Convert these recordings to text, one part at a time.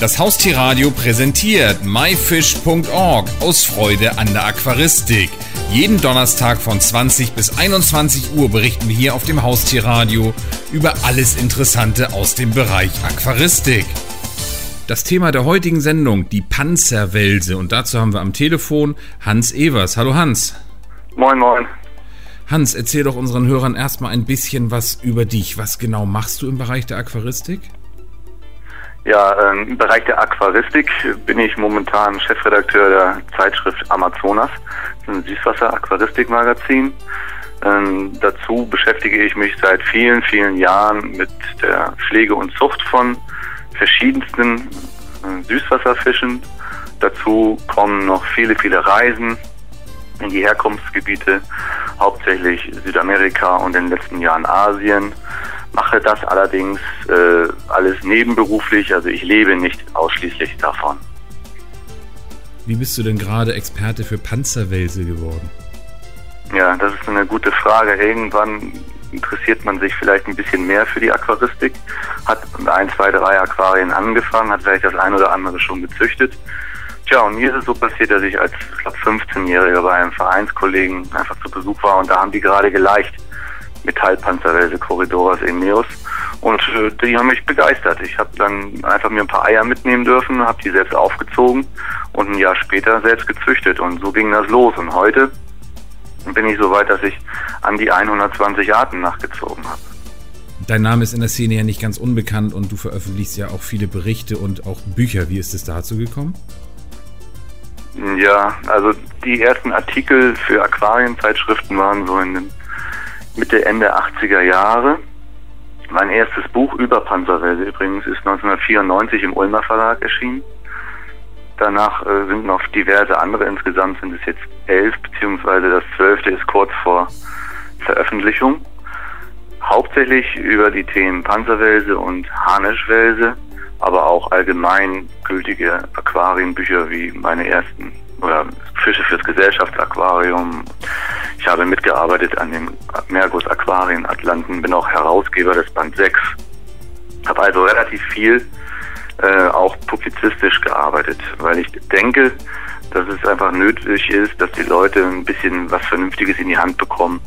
Das Haustierradio präsentiert myfish.org aus Freude an der Aquaristik. Jeden Donnerstag von 20 bis 21 Uhr berichten wir hier auf dem Haustierradio über alles Interessante aus dem Bereich Aquaristik. Das Thema der heutigen Sendung, die Panzerwelse. Und dazu haben wir am Telefon Hans Evers. Hallo Hans. Moin, moin. Hans, erzähl doch unseren Hörern erstmal ein bisschen was über dich. Was genau machst du im Bereich der Aquaristik? Ja, ähm, im Bereich der Aquaristik bin ich momentan Chefredakteur der Zeitschrift Amazonas, ein Süßwasser-Aquaristik-Magazin. Ähm, dazu beschäftige ich mich seit vielen, vielen Jahren mit der Pflege und Zucht von verschiedensten äh, Süßwasserfischen. Dazu kommen noch viele, viele Reisen in die Herkunftsgebiete, hauptsächlich Südamerika und in den letzten Jahren Asien mache das allerdings äh, alles nebenberuflich, also ich lebe nicht ausschließlich davon. Wie bist du denn gerade Experte für Panzerwälse geworden? Ja, das ist eine gute Frage. Irgendwann interessiert man sich vielleicht ein bisschen mehr für die Aquaristik, hat ein, zwei, drei Aquarien angefangen, hat vielleicht das ein oder andere schon gezüchtet. Tja, und mir ist es so passiert, dass ich als 15-Jähriger bei einem Vereinskollegen einfach zu Besuch war und da haben die gerade geleicht. Metallpanzerwälse Corridoras Eneos. Und äh, die haben mich begeistert. Ich habe dann einfach mir ein paar Eier mitnehmen dürfen, habe die selbst aufgezogen und ein Jahr später selbst gezüchtet. Und so ging das los. Und heute bin ich so weit, dass ich an die 120 Arten nachgezogen habe. Dein Name ist in der Szene ja nicht ganz unbekannt und du veröffentlichst ja auch viele Berichte und auch Bücher. Wie ist es dazu gekommen? Ja, also die ersten Artikel für Aquarienzeitschriften waren so in den Mitte, Ende 80er Jahre. Mein erstes Buch über Panzerwälse übrigens ist 1994 im Ulmer Verlag erschienen. Danach äh, sind noch diverse andere, insgesamt sind es jetzt elf, beziehungsweise das zwölfte ist kurz vor Veröffentlichung. Hauptsächlich über die Themen Panzerwälse und Harnischwälse, aber auch allgemein gültige Aquarienbücher wie meine ersten oder Fische fürs Gesellschaftsaquarium, ich habe mitgearbeitet an dem Mergus Aquarien Atlanten, bin auch Herausgeber des Band 6. Habe also relativ viel äh, auch publizistisch gearbeitet, weil ich denke, dass es einfach nötig ist, dass die Leute ein bisschen was Vernünftiges in die Hand bekommen,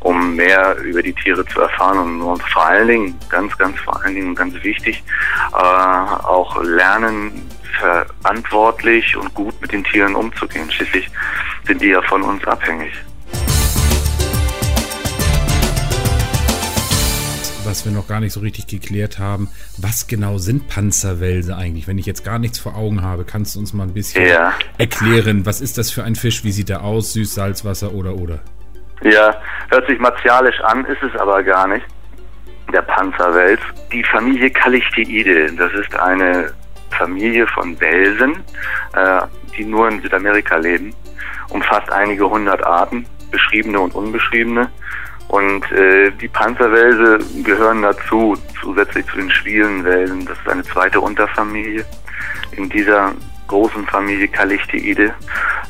um mehr über die Tiere zu erfahren und, vor allen Dingen, ganz, ganz vor allen Dingen ganz wichtig, äh, auch lernen, verantwortlich und gut mit den Tieren umzugehen. Schließlich sind die ja von uns abhängig. was wir noch gar nicht so richtig geklärt haben. Was genau sind Panzerwälse eigentlich? Wenn ich jetzt gar nichts vor Augen habe, kannst du uns mal ein bisschen ja. erklären, was ist das für ein Fisch? Wie sieht er aus? Süß, Salzwasser oder oder? Ja, hört sich martialisch an, ist es aber gar nicht. Der Panzerwels. Die Familie Calichtiide, das ist eine Familie von Welsen, äh, die nur in Südamerika leben, umfasst einige hundert Arten, beschriebene und unbeschriebene. Und äh, die Panzerwälse gehören dazu, zusätzlich zu den Schwielenwälsen. Das ist eine zweite Unterfamilie in dieser großen Familie Calichtiide.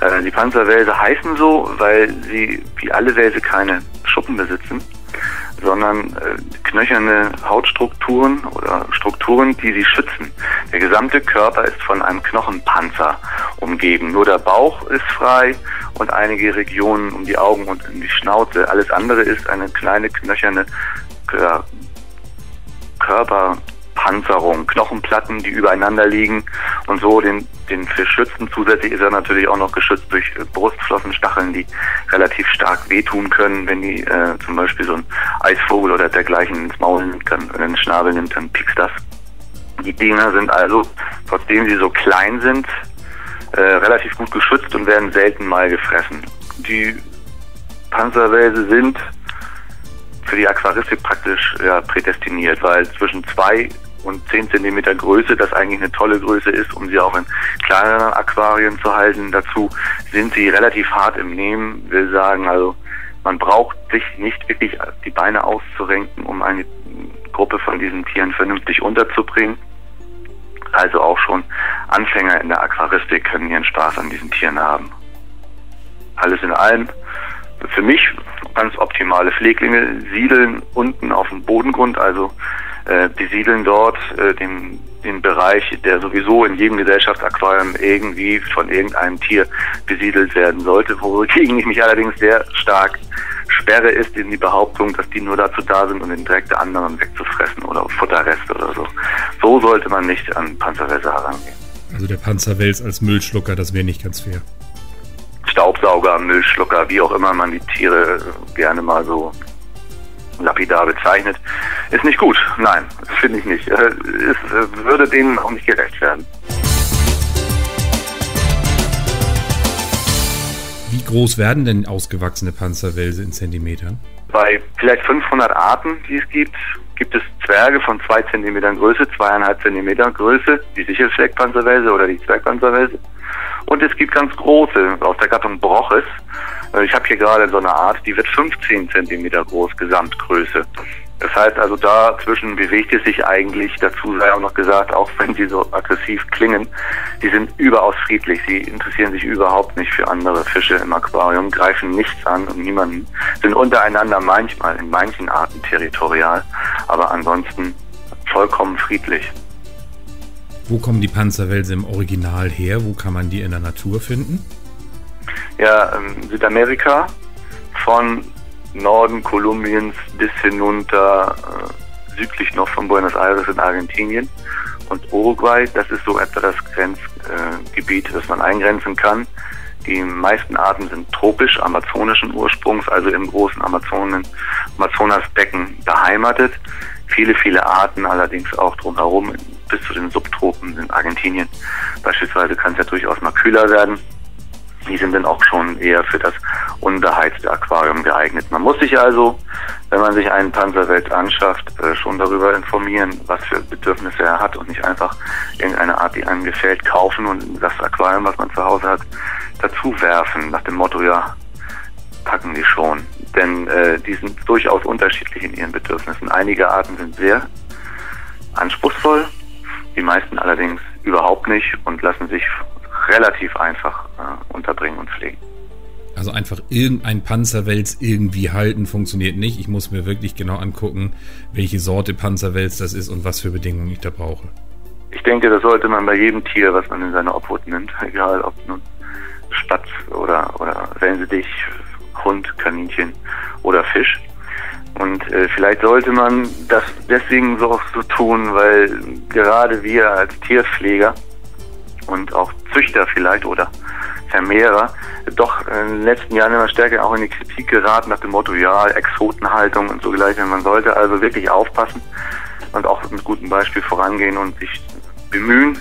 Äh, die Panzerwälse heißen so, weil sie wie alle Wälse keine Schuppen besitzen, sondern äh, knöcherne Hautstrukturen oder Strukturen, die sie schützen. Der gesamte Körper ist von einem Knochenpanzer umgeben. Nur der Bauch ist frei und einige Regionen um die Augen und um die Schnauze. Alles andere ist eine kleine knöcherne ja, Körperpanzerung, Knochenplatten, die übereinander liegen und so den, den Fisch schützen. Zusätzlich ist er natürlich auch noch geschützt durch Brustflossenstacheln, die relativ stark wehtun können, wenn die äh, zum Beispiel so ein Eisvogel oder dergleichen ins Maul nimmt, kann, in den Schnabel nimmt, dann piekst das. Die Dinger sind also, trotzdem sie so klein sind, äh, relativ gut geschützt und werden selten mal gefressen. Die Panzerwälse sind für die Aquaristik praktisch ja, prädestiniert, weil zwischen zwei und zehn Zentimeter Größe, das eigentlich eine tolle Größe ist, um sie auch in kleineren Aquarien zu halten. Dazu sind sie relativ hart im Nehmen, will sagen, also man braucht sich nicht wirklich die Beine auszurenken, um eine Gruppe von diesen Tieren vernünftig unterzubringen. Also auch schon Anfänger in der Aquaristik können ihren Spaß an diesen Tieren haben. Alles in allem für mich ganz optimale Pfleglinge siedeln unten auf dem Bodengrund, also äh, besiedeln dort äh, den, den Bereich, der sowieso in jedem Gesellschaftsaquarium irgendwie von irgendeinem Tier besiedelt werden sollte, wogegen ich mich allerdings sehr stark sperre, ist in die Behauptung, dass die nur dazu da sind, um den Dreck der anderen wegzufressen oder Futterreste oder so. So sollte man nicht an Panzerwälzer herangehen. Also der Panzerwels als Müllschlucker, das wäre nicht ganz fair. Staubsauger, Müllschlucker, wie auch immer man die Tiere gerne mal so lapidar bezeichnet, ist nicht gut. Nein, finde ich nicht. Äh, es äh, würde denen auch nicht gerecht werden. Wie groß werden denn ausgewachsene Panzerwälse in Zentimetern? Bei vielleicht 500 Arten, die es gibt, gibt es Zwerge von 2 cm Größe, 2,5 cm Größe, die Sichelfleckpanzerwälse oder die Zwergpanzerwälse. Und es gibt ganz große aus der Gattung Broches. Äh, ich habe hier gerade so eine Art, die wird 15 cm groß, Gesamtgröße. Das heißt also, dazwischen bewegt es sich eigentlich, dazu sei auch noch gesagt, auch wenn sie so aggressiv klingen, die sind überaus friedlich. Sie interessieren sich überhaupt nicht für andere Fische im Aquarium, greifen nichts an und niemanden, sind untereinander manchmal in manchen Arten territorial, aber ansonsten vollkommen friedlich. Wo kommen die Panzerwälse im Original her? Wo kann man die in der Natur finden? Ja, ähm, Südamerika, von Norden Kolumbiens bis hinunter äh, südlich noch von Buenos Aires in Argentinien. Und Uruguay, das ist so etwa das Grenzgebiet, äh, das man eingrenzen kann. Die meisten Arten sind tropisch, amazonischen Ursprungs, also im großen Amazonen, Amazonasbecken beheimatet. Viele, viele Arten allerdings auch drumherum bis zu den Subtropen in Argentinien. Beispielsweise kann es ja durchaus mal kühler werden. Die sind dann auch schon eher für das unbeheizte Aquarium geeignet. Man muss sich also, wenn man sich einen Panzerwelt anschafft, äh, schon darüber informieren, was für Bedürfnisse er hat und nicht einfach irgendeine Art, die einem gefällt, kaufen und das Aquarium, was man zu Hause hat, dazu werfen, nach dem Motto, ja, packen die schon. Denn äh, die sind durchaus unterschiedlich in ihren Bedürfnissen. Einige Arten sind sehr anspruchsvoll, die meisten allerdings überhaupt nicht und lassen sich relativ einfach äh, unterbringen und pflegen. Also einfach irgendein Panzerwels irgendwie halten funktioniert nicht. Ich muss mir wirklich genau angucken, welche Sorte Panzerwels das ist und was für Bedingungen ich da brauche. Ich denke, das sollte man bei jedem Tier, was man in seine Obhut nimmt, egal ob nun Spatz oder, oder Wellensittich, Hund, Kaninchen oder Fisch, und äh, vielleicht sollte man das deswegen so, so tun, weil gerade wir als Tierpfleger und auch Züchter vielleicht oder Vermehrer doch in den letzten Jahren immer stärker auch in die Kritik geraten nach dem Motto, ja, Exotenhaltung und so gleich. Man sollte also wirklich aufpassen und auch mit gutem Beispiel vorangehen und sich bemühen,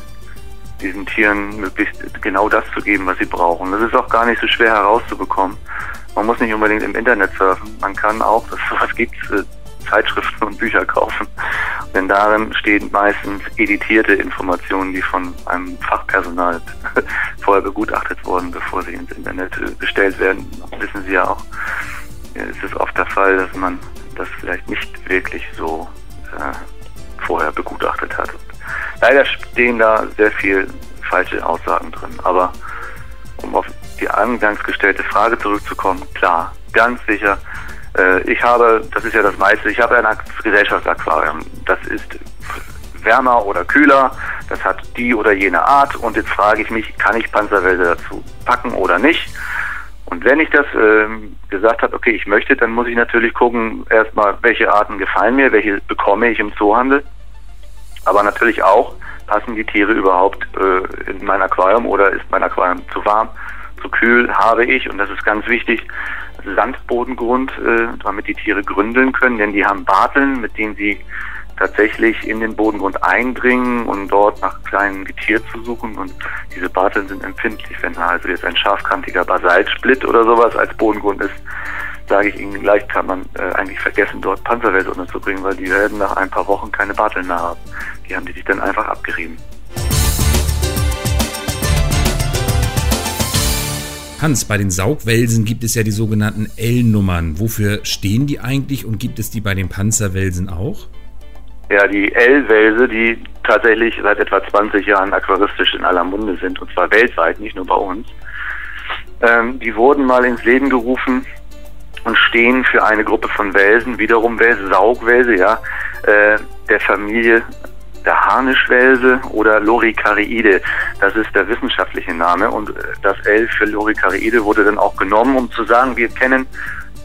diesen Tieren möglichst genau das zu geben, was sie brauchen. Das ist auch gar nicht so schwer herauszubekommen. Man muss nicht unbedingt im Internet surfen. Man kann auch, dass es sowas gibt, Zeitschriften und Bücher kaufen. Denn darin stehen meistens editierte Informationen, die von einem Fachpersonal vorher begutachtet wurden, bevor sie ins Internet äh, gestellt werden. Wissen Sie ja auch, es ist oft der Fall, dass man das vielleicht nicht wirklich so äh, vorher begutachtet hat. Und leider stehen da sehr viel falsche Aussagen drin. Aber um auf die angangs gestellte Frage zurückzukommen, klar, ganz sicher. Äh, ich habe, das ist ja das meiste, ich habe ein Gesellschaftsaquarium. Das ist wärmer oder kühler, das hat die oder jene Art und jetzt frage ich mich, kann ich Panzerwälder dazu packen oder nicht? Und wenn ich das äh, gesagt habe, okay, ich möchte, dann muss ich natürlich gucken, erstmal, welche Arten gefallen mir, welche bekomme ich im Zoohandel. Aber natürlich auch, passen die Tiere überhaupt äh, in mein Aquarium oder ist mein Aquarium zu warm? Zu kühl habe ich, und das ist ganz wichtig, Sandbodengrund, äh, damit die Tiere gründeln können, denn die haben Barteln, mit denen sie tatsächlich in den Bodengrund eindringen und dort nach kleinen Getier zu suchen. Und diese Barteln sind empfindlich. Wenn da also jetzt ein scharfkantiger Basaltsplit oder sowas als Bodengrund ist, sage ich Ihnen gleich, kann man äh, eigentlich vergessen, dort Panzerwelt unterzubringen, weil die werden nach ein paar Wochen keine Barteln mehr haben. Die haben die sich dann einfach abgerieben. Hans, bei den Saugwelsen gibt es ja die sogenannten L-Nummern. Wofür stehen die eigentlich und gibt es die bei den Panzerwelsen auch? Ja, die L-Welse, die tatsächlich seit etwa 20 Jahren aquaristisch in aller Munde sind, und zwar weltweit, nicht nur bei uns, ähm, die wurden mal ins Leben gerufen und stehen für eine Gruppe von Welsen, wiederum Welse, Saugwelse, ja, äh, der Familie der Harnischwelse oder Loricariide. Das ist der wissenschaftliche Name und äh, das L für Loricariide wurde dann auch genommen, um zu sagen, wir kennen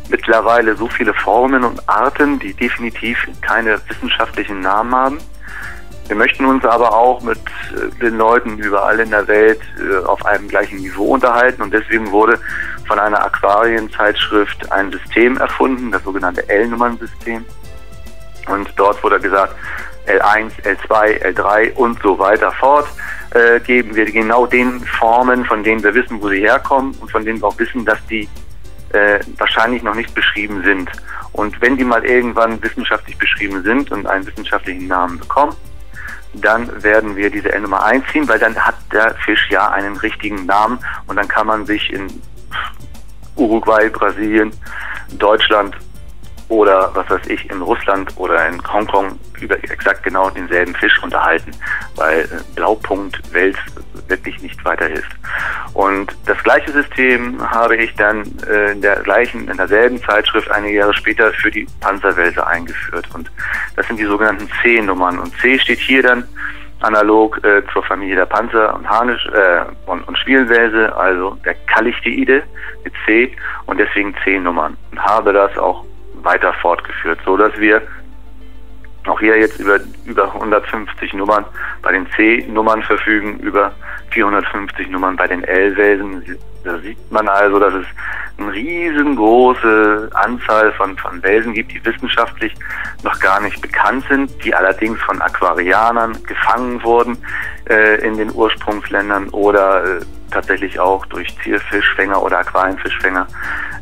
mittlerweile so viele Formen und Arten, die definitiv keine wissenschaftlichen Namen haben. Wir möchten uns aber auch mit äh, den Leuten überall in der Welt äh, auf einem gleichen Niveau unterhalten und deswegen wurde von einer Aquarienzeitschrift ein System erfunden, das sogenannte L-Nummern-System. Und dort wurde gesagt, L1, L2, L3 und so weiter fort, äh, geben wir genau den Formen, von denen wir wissen, wo sie herkommen und von denen wir auch wissen, dass die äh, wahrscheinlich noch nicht beschrieben sind. Und wenn die mal irgendwann wissenschaftlich beschrieben sind und einen wissenschaftlichen Namen bekommen, dann werden wir diese L-Nummer einziehen, weil dann hat der Fisch ja einen richtigen Namen und dann kann man sich in Uruguay, Brasilien, Deutschland oder was weiß ich, in Russland oder in Hongkong über exakt genau denselben Fisch unterhalten, weil äh, Blaupunkt Wels wirklich nicht weiterhilft. Und das gleiche System habe ich dann äh, in der gleichen, in derselben Zeitschrift einige Jahre später für die Panzerwälse eingeführt. Und das sind die sogenannten C-Nummern. Und C steht hier dann analog äh, zur Familie der Panzer und Harnisch äh, und, und Spielwälse, also der Kalichtiide mit C und deswegen C-Nummern. Und habe das auch weiter fortgeführt, so dass wir auch hier jetzt über, über 150 Nummern bei den C-Nummern verfügen, über 450 Nummern bei den L-Welsen. Da sieht man also, dass es eine riesengroße Anzahl von, von Welsen gibt, die wissenschaftlich noch gar nicht bekannt sind, die allerdings von Aquarianern gefangen wurden äh, in den Ursprungsländern oder äh, tatsächlich auch durch Zielfischfänger oder Aquarienfischfänger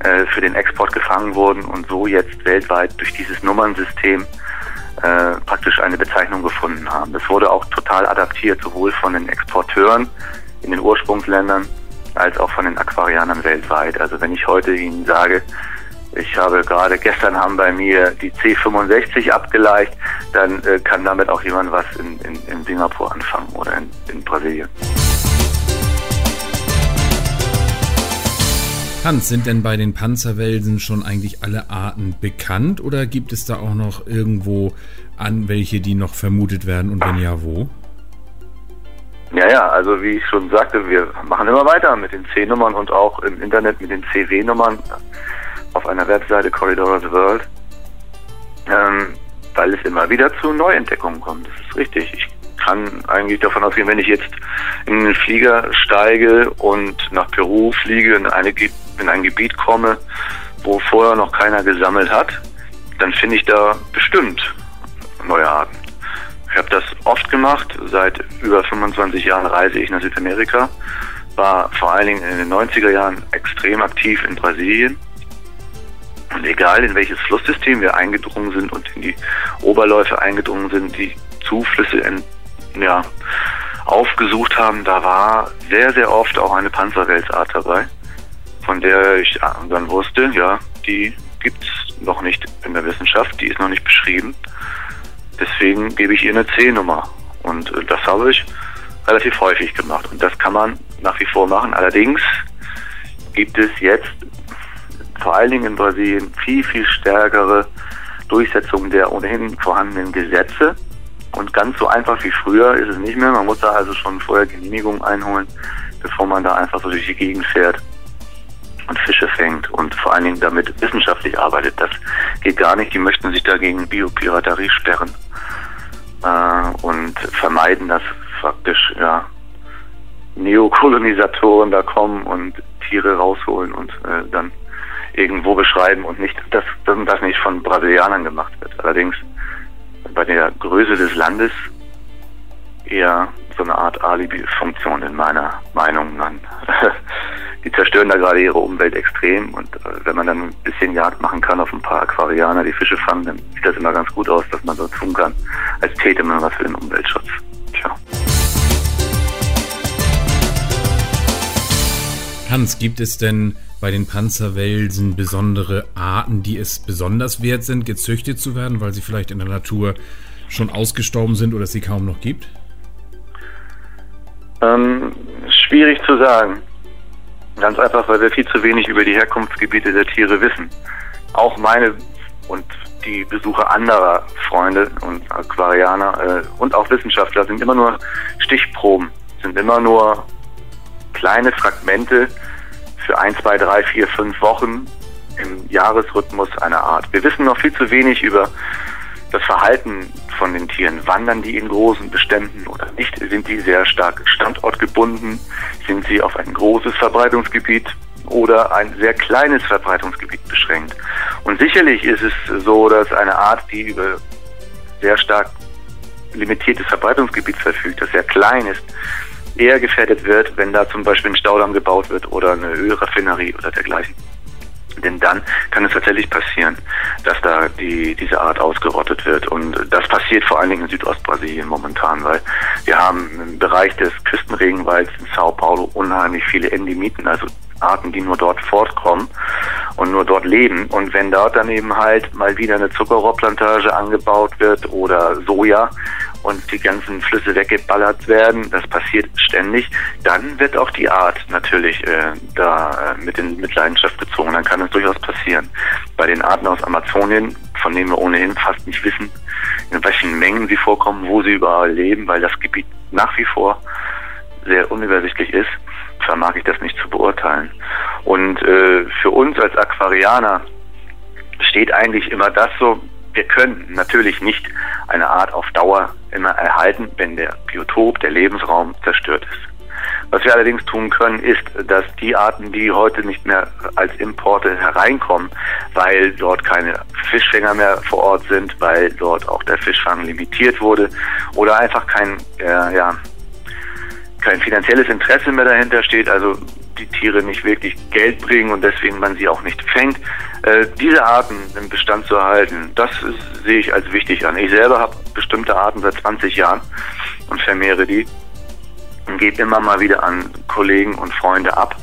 äh, für den Export gefangen wurden und so jetzt weltweit durch dieses Nummernsystem äh, praktisch eine Bezeichnung gefunden haben. Das wurde auch total adaptiert, sowohl von den Exporteuren in den Ursprungsländern als auch von den Aquarianern weltweit. Also wenn ich heute Ihnen sage, ich habe gerade gestern haben bei mir die C65 abgeleicht, dann äh, kann damit auch jemand was in, in, in Singapur anfangen oder in, in Brasilien. Hans, sind denn bei den Panzerwelsen schon eigentlich alle Arten bekannt oder gibt es da auch noch irgendwo an welche, die noch vermutet werden und wenn ja, wo? Ja, ja, also wie ich schon sagte, wir machen immer weiter mit den C-Nummern und auch im Internet mit den CW-Nummern auf einer Webseite Corridor of the World, ähm, weil es immer wieder zu Neuentdeckungen kommt. Das ist richtig. Ich kann eigentlich davon ausgehen, wenn ich jetzt in einen Flieger steige und nach Peru fliege, in, eine, in ein Gebiet komme, wo vorher noch keiner gesammelt hat, dann finde ich da bestimmt neue Arten. Ich habe das oft gemacht. Seit über 25 Jahren reise ich nach Südamerika. War vor allen Dingen in den 90er Jahren extrem aktiv in Brasilien. Und egal in welches Flusssystem wir eingedrungen sind und in die Oberläufe eingedrungen sind, die Zuflüsse ja, aufgesucht haben, da war sehr, sehr oft auch eine Panzerwelsart dabei, von der ich dann wusste, ja, die gibt es noch nicht in der Wissenschaft, die ist noch nicht beschrieben. Deswegen gebe ich ihr eine C-Nummer. Und äh, das habe ich relativ häufig gemacht. Und das kann man nach wie vor machen. Allerdings gibt es jetzt vor allen Dingen in Brasilien viel, viel stärkere Durchsetzung der ohnehin vorhandenen Gesetze und ganz so einfach wie früher ist es nicht mehr. Man muss da also schon vorher Genehmigungen einholen, bevor man da einfach so durch die Gegend fährt und Fische fängt und vor allen Dingen damit wissenschaftlich arbeitet. Das geht gar nicht. Die möchten sich dagegen Biopiraterie sperren äh, und vermeiden, dass faktisch ja, Neokolonisatoren da kommen und Tiere rausholen und äh, dann irgendwo beschreiben und nicht, dass, dass das nicht von Brasilianern gemacht wird. Allerdings bei der Größe des Landes eher so eine Art Alibi-Funktion in meiner Meinung. Man, die zerstören da gerade ihre Umwelt extrem und äh, wenn man dann ein bisschen Jagd machen kann auf ein paar Aquarianer, die Fische fangen, dann sieht das immer ganz gut aus, dass man so tun kann, als täte man was für den Umweltschutz. Tja. Hans, gibt es denn bei den Panzerwelsen besondere Arten, die es besonders wert sind, gezüchtet zu werden, weil sie vielleicht in der Natur schon ausgestorben sind oder es sie kaum noch gibt? Ähm, schwierig zu sagen. Ganz einfach, weil wir viel zu wenig über die Herkunftsgebiete der Tiere wissen. Auch meine und die Besucher anderer Freunde und Aquarianer äh, und auch Wissenschaftler sind immer nur Stichproben, sind immer nur kleine Fragmente für ein, zwei, drei, vier, fünf Wochen im Jahresrhythmus einer Art. Wir wissen noch viel zu wenig über das Verhalten von den Tieren. Wandern die in großen Beständen oder nicht? Sind die sehr stark standortgebunden? Sind sie auf ein großes Verbreitungsgebiet oder ein sehr kleines Verbreitungsgebiet beschränkt? Und sicherlich ist es so, dass eine Art, die über sehr stark limitiertes Verbreitungsgebiet verfügt, das sehr klein ist, eher gefährdet wird, wenn da zum Beispiel ein Staudamm gebaut wird oder eine Ölraffinerie oder dergleichen. Denn dann kann es tatsächlich passieren, dass da die, diese Art ausgerottet wird. Und das passiert vor allen Dingen in Südostbrasilien momentan, weil wir haben im Bereich des Küstenregenwalds in Sao Paulo unheimlich viele Endemiten, also Arten, die nur dort fortkommen und nur dort leben. Und wenn dort dann eben halt mal wieder eine Zuckerrohrplantage angebaut wird oder Soja und die ganzen Flüsse weggeballert werden, das passiert ständig, dann wird auch die Art natürlich äh, da äh, mit, in, mit Leidenschaft gezogen. Dann kann es durchaus passieren. Bei den Arten aus Amazonien, von denen wir ohnehin fast nicht wissen, in welchen Mengen sie vorkommen, wo sie überall leben, weil das Gebiet nach wie vor sehr unübersichtlich ist, vermag ich das nicht zu beurteilen. Und äh, für uns als Aquarianer steht eigentlich immer das so, wir können natürlich nicht eine Art auf Dauer immer erhalten, wenn der Biotop, der Lebensraum zerstört ist. Was wir allerdings tun können, ist, dass die Arten, die heute nicht mehr als Importe hereinkommen, weil dort keine Fischfänger mehr vor Ort sind, weil dort auch der Fischfang limitiert wurde oder einfach kein, äh, ja, kein finanzielles Interesse mehr dahinter steht, also die Tiere nicht wirklich Geld bringen und deswegen man sie auch nicht fängt. Äh, diese Arten im Bestand zu erhalten, das ist, sehe ich als wichtig an. Ich selber habe bestimmte Arten seit 20 Jahren und vermehre die und gebe immer mal wieder an Kollegen und Freunde ab.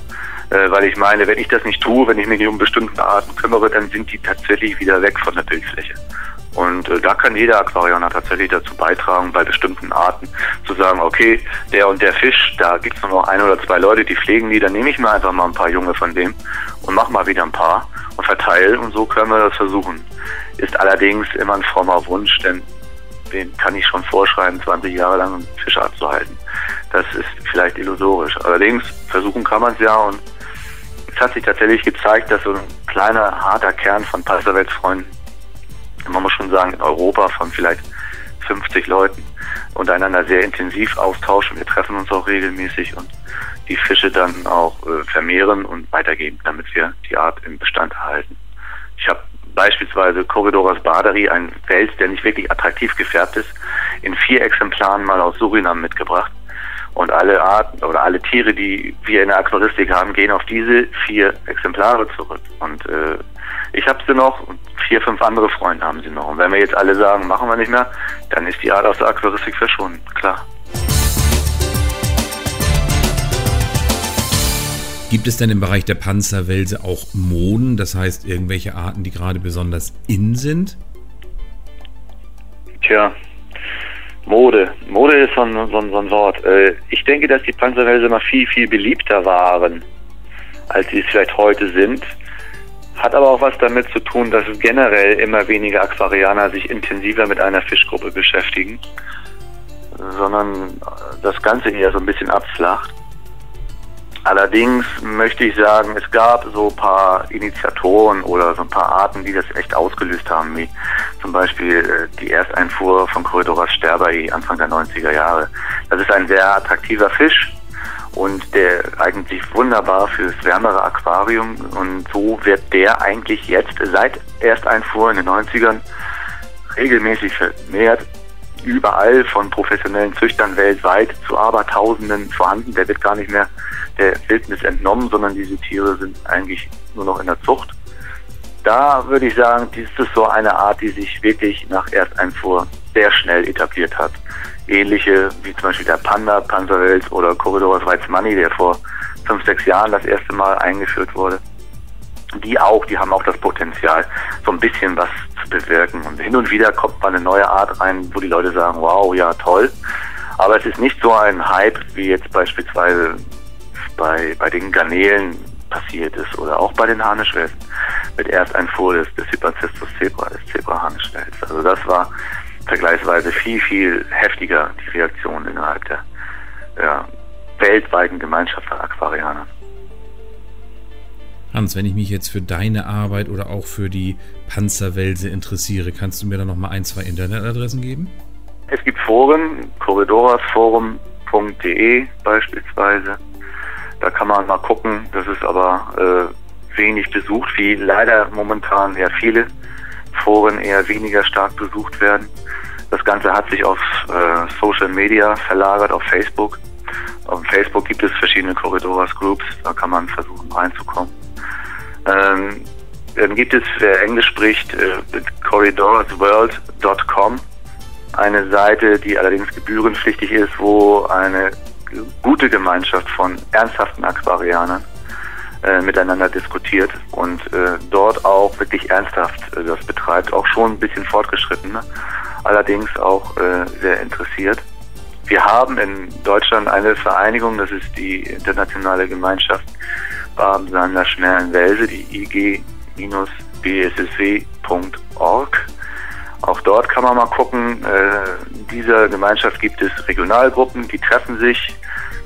Äh, weil ich meine, wenn ich das nicht tue, wenn ich mich nicht um bestimmte Arten kümmere, dann sind die tatsächlich wieder weg von der Bildfläche. Und äh, da kann jeder Aquarianer tatsächlich dazu beitragen, bei bestimmten Arten zu sagen, okay, der und der Fisch, da gibt es nur noch ein oder zwei Leute, die pflegen die, dann nehme ich mir einfach mal ein paar Junge von dem und mache mal wieder ein paar und verteile und so können wir das versuchen. Ist allerdings immer ein frommer Wunsch, denn den kann ich schon vorschreiben, 20 Jahre lang einen Fischart zu halten. Das ist vielleicht illusorisch. Allerdings versuchen kann man es ja und es hat sich tatsächlich gezeigt, dass so ein kleiner, harter Kern von Passerweltsfreunden man muss schon sagen, in Europa von vielleicht 50 Leuten untereinander sehr intensiv austauschen. Wir treffen uns auch regelmäßig und die Fische dann auch äh, vermehren und weitergeben, damit wir die Art im Bestand erhalten. Ich habe beispielsweise Corridoras baderi, ein Wels, der nicht wirklich attraktiv gefärbt ist, in vier Exemplaren mal aus Surinam mitgebracht. Und alle Arten oder alle Tiere, die wir in der Aquaristik haben, gehen auf diese vier Exemplare zurück. Und äh, ich habe sie noch und vier, fünf andere Freunde haben sie noch. Und wenn wir jetzt alle sagen, machen wir nicht mehr, dann ist die Art aus der Aquaristik verschwunden, klar. Gibt es denn im Bereich der Panzerwälse auch Moden, das heißt irgendwelche Arten, die gerade besonders in sind? Tja, Mode. Mode ist so ein, so ein, so ein Wort. Äh, ich denke, dass die Panzerwälse mal viel, viel beliebter waren, als sie es vielleicht heute sind. Hat aber auch was damit zu tun, dass generell immer weniger Aquarianer sich intensiver mit einer Fischgruppe beschäftigen, sondern das Ganze eher so ein bisschen abflacht. Allerdings möchte ich sagen, es gab so ein paar Initiatoren oder so ein paar Arten, die das echt ausgelöst haben, wie zum Beispiel äh, die Ersteinfuhr von Corridoras Sterbai Anfang der 90er Jahre. Das ist ein sehr attraktiver Fisch und der eignet sich wunderbar fürs wärmere Aquarium und so wird der eigentlich jetzt seit Ersteinfuhr in den 90ern regelmäßig vermehrt überall von professionellen Züchtern weltweit zu Abertausenden vorhanden. Der wird gar nicht mehr der Wildnis entnommen, sondern diese Tiere sind eigentlich nur noch in der Zucht. Da würde ich sagen, dies ist so eine Art, die sich wirklich nach Ersteinfuhr sehr schnell etabliert hat. Ähnliche wie zum Beispiel der Panda, Panzerwels oder Corridor Money, der vor fünf, sechs Jahren das erste Mal eingeführt wurde. Die auch, die haben auch das Potenzial, so ein bisschen was zu bewirken. Und hin und wieder kommt mal eine neue Art rein, wo die Leute sagen, wow, ja, toll. Aber es ist nicht so ein Hype wie jetzt beispielsweise bei, bei den Garnelen passiert ist. Oder auch bei den Harnischwelsen mit Ersteinfuhr des, des Hypacestus zebra, des Zebra-Harnischwels. Also das war vergleichsweise viel, viel heftiger, die Reaktion innerhalb der ja, weltweiten Gemeinschaft von Aquarianern. Hans, wenn ich mich jetzt für deine Arbeit oder auch für die Panzerwelse interessiere, kannst du mir da noch mal ein, zwei Internetadressen geben? Es gibt Foren, corridorasforum.de beispielsweise. Da kann man mal gucken. Das ist aber äh, wenig besucht, wie leider momentan ja viele Foren eher weniger stark besucht werden. Das Ganze hat sich auf äh, Social Media verlagert, auf Facebook. Auf Facebook gibt es verschiedene Corridoras Groups, da kann man versuchen reinzukommen. Ähm, dann gibt es, wer Englisch spricht, äh, corridorasworld.com, eine Seite, die allerdings gebührenpflichtig ist, wo eine gute Gemeinschaft von ernsthaften Aquarianern äh, miteinander diskutiert und äh, dort auch wirklich ernsthaft äh, das betreibt, auch schon ein bisschen fortgeschritten, ne? allerdings auch äh, sehr interessiert. Wir haben in Deutschland eine Vereinigung, das ist die internationale Gemeinschaft Babensander Schnellen Welse, die ig-bssw.org. Auch dort kann man mal gucken. Äh, dieser Gemeinschaft gibt es Regionalgruppen, die treffen sich.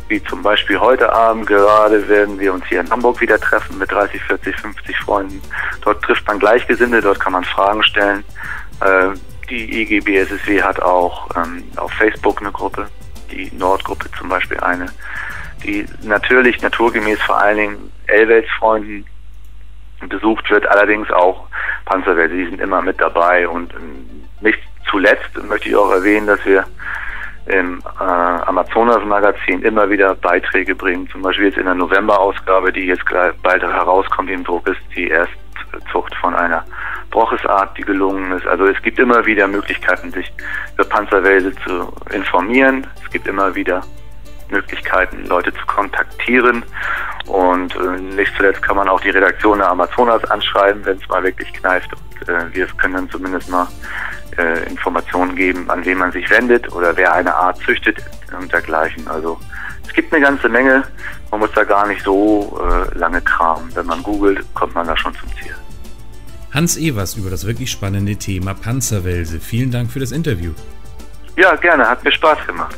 Wie zum Beispiel heute Abend gerade werden wir uns hier in Hamburg wieder treffen mit 30, 40, 50 Freunden. Dort trifft man Gleichgesinnte, dort kann man Fragen stellen. Äh, die IGBSSW hat auch ähm, auf Facebook eine Gruppe, die Nordgruppe zum Beispiel eine die natürlich naturgemäß vor allen Dingen L-Welt-Freunden besucht wird, allerdings auch Panzerwelt, die sind immer mit dabei und ähm, nicht zuletzt möchte ich auch erwähnen, dass wir im äh, Amazonas-Magazin immer wieder Beiträge bringen, zum Beispiel jetzt in der November-Ausgabe, die jetzt bald herauskommt, die im Druck ist, die Erstzucht von einer Brochesart, die gelungen ist. Also es gibt immer wieder Möglichkeiten, sich über Panzerwälse zu informieren. Es gibt immer wieder Möglichkeiten, Leute zu kontaktieren. Und äh, nicht zuletzt kann man auch die Redaktion der Amazonas anschreiben, wenn es mal wirklich kneift. Und äh, wir können dann zumindest mal äh, Informationen geben, an wen man sich wendet oder wer eine Art züchtet und dergleichen. Also es gibt eine ganze Menge. Man muss da gar nicht so äh, lange kramen. Wenn man googelt, kommt man da schon zum Ziel. Hans Evers über das wirklich spannende Thema Panzerwelse. Vielen Dank für das Interview. Ja, gerne. Hat mir Spaß gemacht.